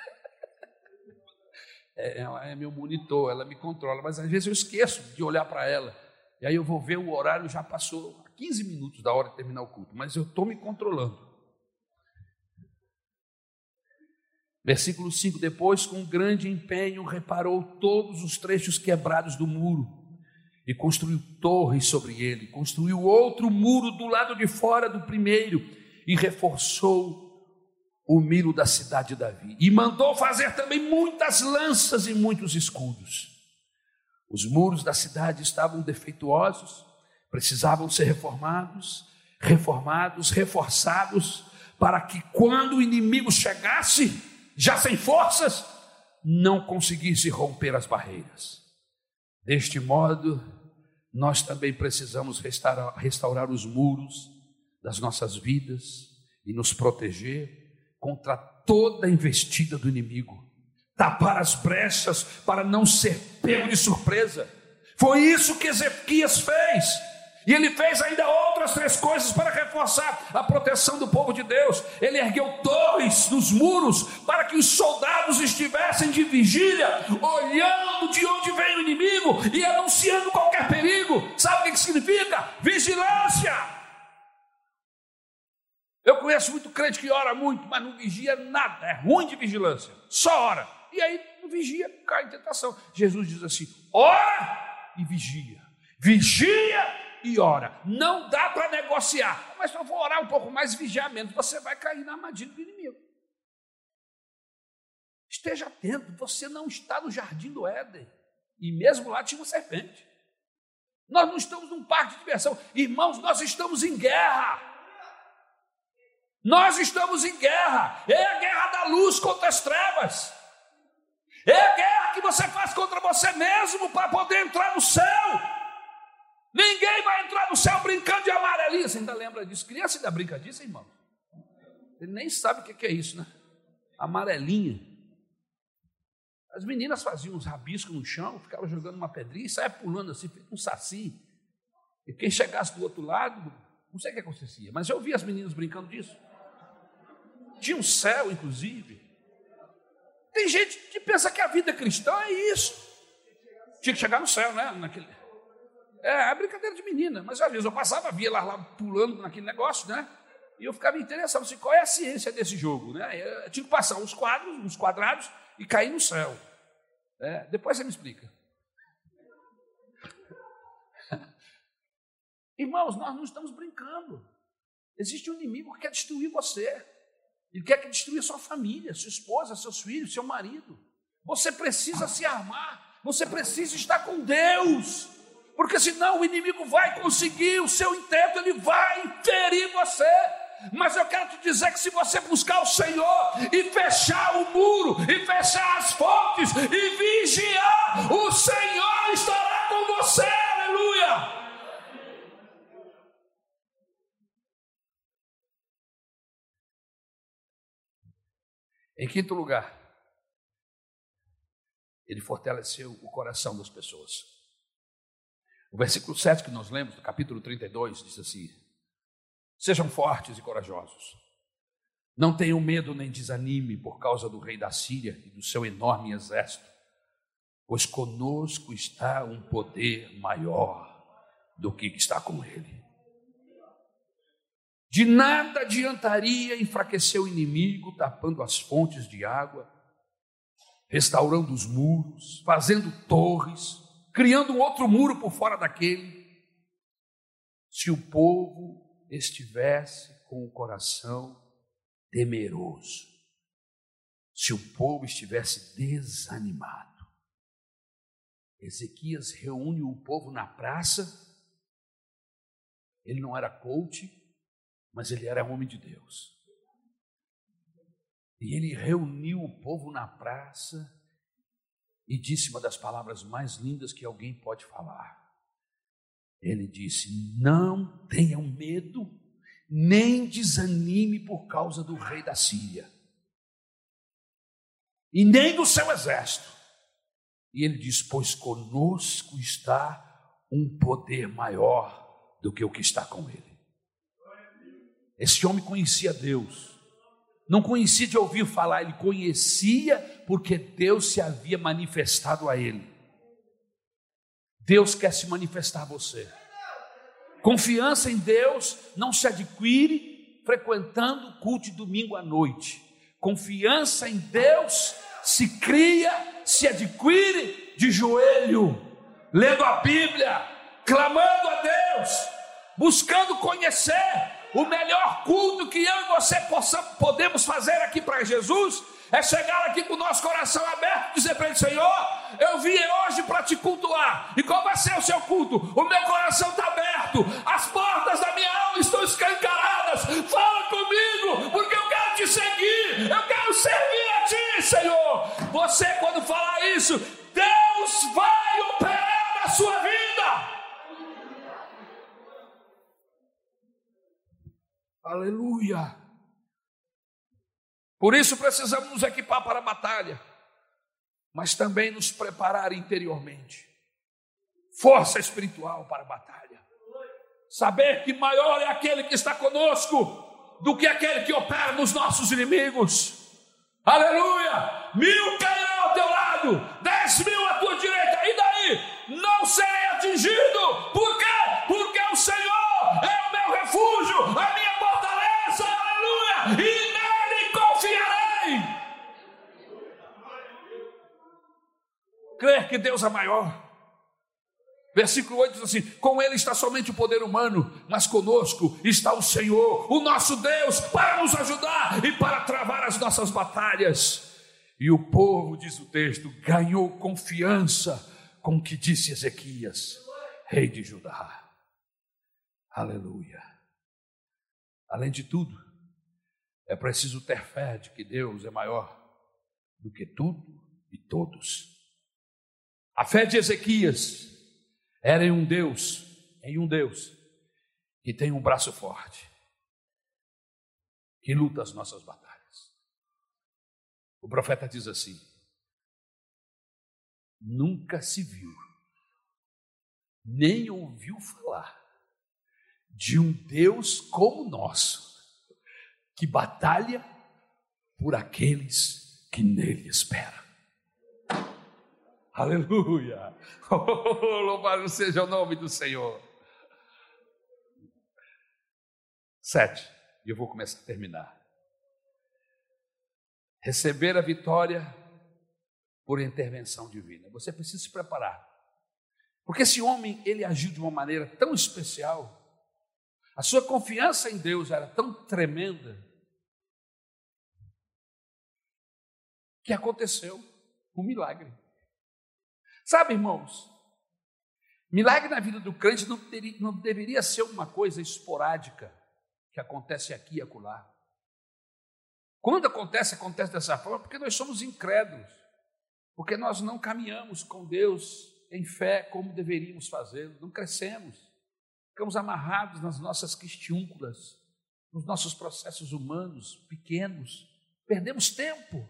A: É, ela é meu monitor, ela me controla, mas às vezes eu esqueço de olhar para ela. E aí eu vou ver o horário, já passou 15 minutos da hora de terminar o culto, mas eu estou me controlando. Versículo 5: Depois, com grande empenho, reparou todos os trechos quebrados do muro e construiu torres sobre ele, construiu outro muro do lado de fora do primeiro e reforçou o milho da cidade de Davi. E mandou fazer também muitas lanças e muitos escudos. Os muros da cidade estavam defeituosos, precisavam ser reformados, reformados, reforçados, para que quando o inimigo chegasse, já sem forças, não conseguisse romper as barreiras. Deste modo, nós também precisamos restaurar, restaurar os muros das nossas vidas e nos proteger contra toda investida do inimigo, tapar as brechas para não ser pego de surpresa. Foi isso que Ezequias fez. E ele fez ainda outras três coisas para reforçar a proteção do povo de Deus. Ele ergueu torres nos muros para que os soldados estivessem de vigília, olhando de onde vem o inimigo e anunciando qualquer perigo. Sabe o que significa? Vigilância. Eu conheço muito crente que ora muito, mas não vigia nada, é ruim de vigilância, só ora. E aí não vigia, cai em tentação. Jesus diz assim: ora e vigia, vigia e ora. Não dá para negociar, mas eu vou orar um pouco mais vigiar menos, você vai cair na armadilha do inimigo. Esteja atento, você não está no jardim do Éden, e mesmo lá tinha uma serpente. Nós não estamos num parque de diversão, irmãos, nós estamos em guerra. Nós estamos em guerra, é a guerra da luz contra as trevas, é a guerra que você faz contra você mesmo para poder entrar no céu. Ninguém vai entrar no céu brincando de amarelinha. Você ainda lembra disso? Criança ainda brinca disso, irmão? Ele nem sabe o que é isso, né? Amarelinha. As meninas faziam uns rabiscos no chão, ficavam jogando uma pedrinha e saia pulando assim, feito um saci. E quem chegasse do outro lado, não sei o que acontecia, mas eu vi as meninas brincando disso. Tinha um céu, inclusive. Tem gente que pensa que a vida cristã é isso. Tinha que chegar no céu, né? Naquele... É, é brincadeira de menina, mas às vezes eu passava, via lá, lá pulando naquele negócio, né? E eu ficava interessado, assim, qual é a ciência desse jogo, né? Eu tinha que passar uns quadros, uns quadrados e cair no céu. É, depois você me explica. Irmãos, nós não estamos brincando. Existe um inimigo que quer destruir você. Ele quer que destrua sua família, sua esposa, seus filhos, seu marido. Você precisa se armar, você precisa estar com Deus, porque senão o inimigo vai conseguir o seu intento, ele vai ferir você. Mas eu quero te dizer que se você buscar o Senhor e fechar o muro, e fechar as fontes, e vigiar, o Senhor estará com você, aleluia. Em quinto lugar, ele fortaleceu o coração das pessoas. O versículo 7 que nós lemos, do capítulo 32, diz assim: Sejam fortes e corajosos. Não tenham medo nem desanime por causa do rei da Síria e do seu enorme exército, pois conosco está um poder maior do que está com ele. De nada adiantaria enfraquecer o inimigo, tapando as fontes de água, restaurando os muros, fazendo torres, criando um outro muro por fora daquele, se o povo estivesse com o coração temeroso, se o povo estivesse desanimado. Ezequias reúne o povo na praça, ele não era coach, mas ele era homem de Deus. E ele reuniu o povo na praça e disse uma das palavras mais lindas que alguém pode falar. Ele disse: Não tenham medo, nem desanime por causa do rei da Síria, e nem do seu exército. E ele diz: Pois conosco está um poder maior do que o que está com ele. Esse homem conhecia Deus. Não conhecia de ouvir falar, ele conhecia porque Deus se havia manifestado a ele. Deus quer se manifestar a você. Confiança em Deus não se adquire frequentando o culto de domingo à noite. Confiança em Deus se cria, se adquire de joelho, lendo a Bíblia, clamando a Deus, buscando conhecer o melhor culto que eu e você podemos fazer aqui para Jesus é chegar aqui com o nosso coração aberto e dizer para ele: Senhor, eu vim hoje para te cultuar. E qual vai ser o seu culto? O meu coração está aberto, as portas da minha alma estão escancaradas. Fala comigo, porque eu quero te seguir, eu quero servir a ti, Senhor. Você, quando falar isso, Deus vai operar na sua vida. Aleluia. Por isso precisamos nos equipar para a batalha, mas também nos preparar interiormente. Força espiritual para a batalha. Saber que maior é aquele que está conosco do que aquele que opera nos nossos inimigos. Aleluia! Mil cairão ao teu lado, dez mil que Deus é maior. Versículo 8 diz assim: Com ele está somente o poder humano, mas conosco está o Senhor, o nosso Deus, para nos ajudar e para travar as nossas batalhas. E o povo, diz o texto, ganhou confiança com o que disse Ezequias, rei de Judá. Aleluia. Além de tudo, é preciso ter fé de que Deus é maior do que tudo e todos. A fé de Ezequias era em um Deus, em um Deus que tem um braço forte, que luta as nossas batalhas. O profeta diz assim: nunca se viu, nem ouviu falar de um Deus como o nosso, que batalha por aqueles que nele esperam. Aleluia! Oh, louvado seja o nome do Senhor. Sete, e eu vou começar a terminar. Receber a vitória por intervenção divina. Você precisa se preparar. Porque esse homem, ele agiu de uma maneira tão especial, a sua confiança em Deus era tão tremenda, que aconteceu um milagre. Sabe, irmãos, milagre na vida do crente não, teria, não deveria ser uma coisa esporádica que acontece aqui e acolá. Quando acontece, acontece dessa forma porque nós somos incrédulos, porque nós não caminhamos com Deus em fé como deveríamos fazer, não crescemos, ficamos amarrados nas nossas quistiúnculas, nos nossos processos humanos pequenos, perdemos tempo,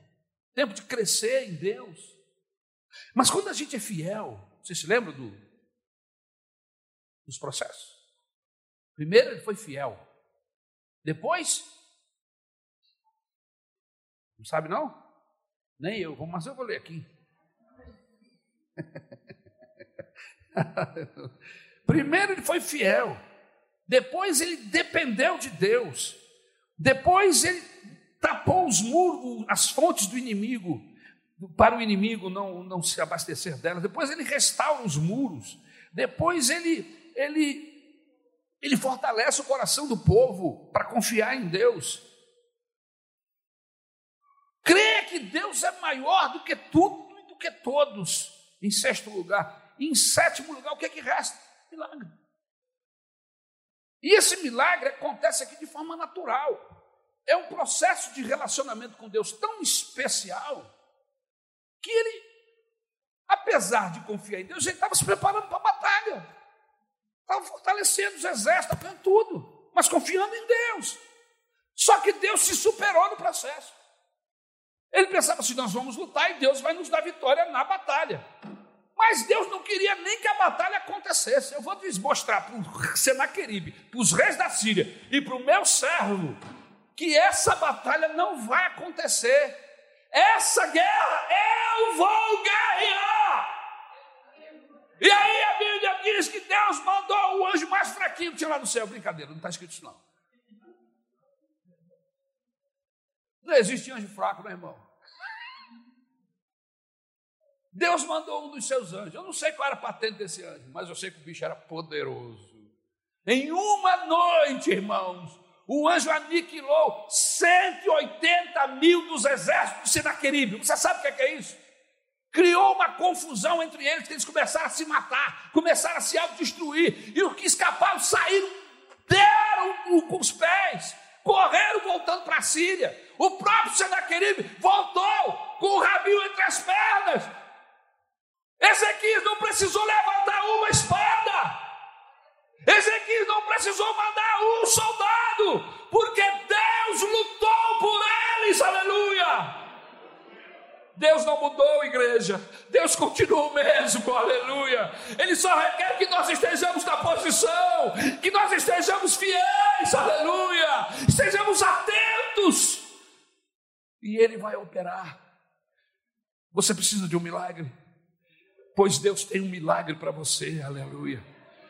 A: tempo de crescer em Deus. Mas quando a gente é fiel, você se lembra do, dos processos? Primeiro ele foi fiel. Depois, não sabe não? Nem eu, mas eu vou ler aqui. Primeiro ele foi fiel. Depois ele dependeu de Deus. Depois ele tapou os muros, as fontes do inimigo para o inimigo não, não se abastecer delas. Depois ele restaura os muros. Depois ele, ele, ele fortalece o coração do povo para confiar em Deus. Crê que Deus é maior do que tudo e do que todos. Em sexto lugar. E em sétimo lugar, o que é que resta? Milagre. E esse milagre acontece aqui de forma natural. É um processo de relacionamento com Deus tão especial que ele, apesar de confiar em Deus, ele estava se preparando para a batalha. Estava fortalecendo os exércitos, fazendo tudo, mas confiando em Deus. Só que Deus se superou no processo. Ele pensava assim: nós vamos lutar e Deus vai nos dar vitória na batalha. Mas Deus não queria nem que a batalha acontecesse. Eu vou mostrar para o Senaqueribe, para os reis da Síria e para o meu servo, que essa batalha não vai acontecer. Essa guerra eu vou guerrear. E aí a Bíblia diz que Deus mandou o anjo mais fraquinho tirar do céu. Brincadeira, não está escrito isso não. Não existe anjo fraco, meu irmão. Deus mandou um dos seus anjos. Eu não sei qual era a patente desse anjo, mas eu sei que o bicho era poderoso. Em uma noite, irmãos, o anjo aniquilou 180 mil dos exércitos de Senaqueribe. Você sabe o que é, que é isso? Criou uma confusão entre eles, que eles começaram a se matar, começaram a se autodestruir, e os que escaparam saíram, deram com os pés, correram voltando para a Síria. O próprio Senaqueribe voltou com o rabinho entre as pernas. Ezequias não precisou levantar uma espada. Ezequias não precisou mandar um soldado, porque Deus lutou por eles, aleluia. Deus não mudou, igreja. Deus continua o mesmo, aleluia. Ele só requer que nós estejamos na posição, que nós estejamos fiéis, aleluia. Estejamos atentos. E Ele vai operar. Você precisa de um milagre? Pois Deus tem um milagre para você, aleluia.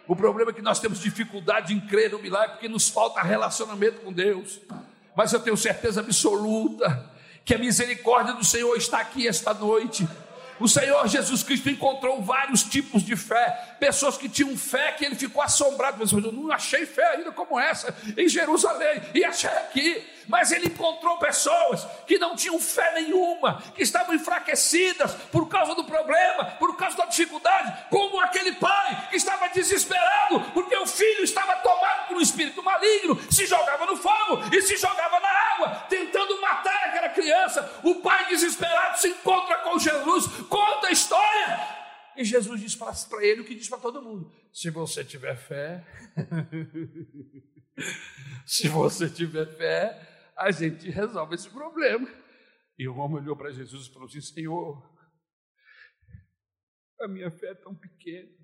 A: O problema é que nós temos dificuldade em crer no milagre porque nos falta relacionamento com Deus. Mas eu tenho certeza absoluta que a misericórdia do Senhor está aqui esta noite. O Senhor Jesus Cristo encontrou vários tipos de fé, pessoas que tinham fé que ele ficou assombrado, mas eu não achei fé ainda como essa em Jerusalém, e achei aqui. Mas ele encontrou pessoas que não tinham fé nenhuma, que estavam enfraquecidas por causa do problema, por causa da dificuldade, como aquele pai que estava desesperado, porque o filho estava tomado por um espírito maligno, se jogava no fogo e se jogava na água, criança. O pai desesperado se encontra com Jesus, conta a história. E Jesus diz para ele o que diz para todo mundo: se você tiver fé, se você tiver fé, a gente resolve esse problema. E o homem olhou para Jesus e falou assim: Senhor, a minha fé é tão pequena.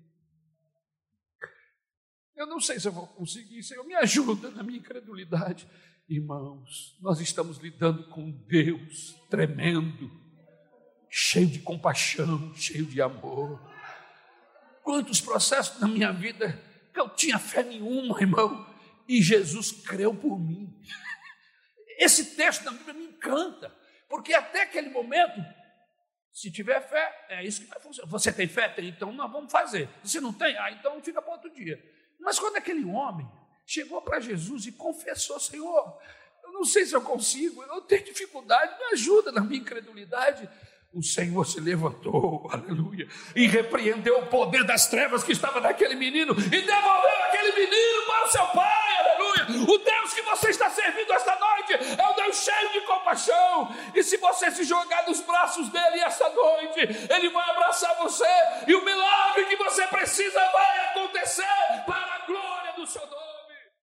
A: Eu não sei se eu vou conseguir, Senhor, me ajuda na minha incredulidade. Irmãos, nós estamos lidando com Deus tremendo, cheio de compaixão, cheio de amor. Quantos processos na minha vida que eu tinha fé nenhuma, irmão, e Jesus creu por mim. Esse texto da Bíblia me encanta, porque até aquele momento, se tiver fé, é isso que vai funcionar. Você tem fé? Tem, então nós vamos fazer. Se não tem, ah, então fica para outro dia. Mas quando aquele homem chegou para Jesus e confessou: Senhor, eu não sei se eu consigo, eu tenho dificuldade, me ajuda na minha incredulidade. O Senhor se levantou, aleluia, e repreendeu o poder das trevas que estava naquele menino e devolveu aquele menino para o seu pai, aleluia. O Deus que você está servindo esta noite é um Deus cheio de compaixão. E se você se jogar nos braços dele esta noite, ele vai abraçar você e o milagre que você precisa vai acontecer para a glória do seu nome.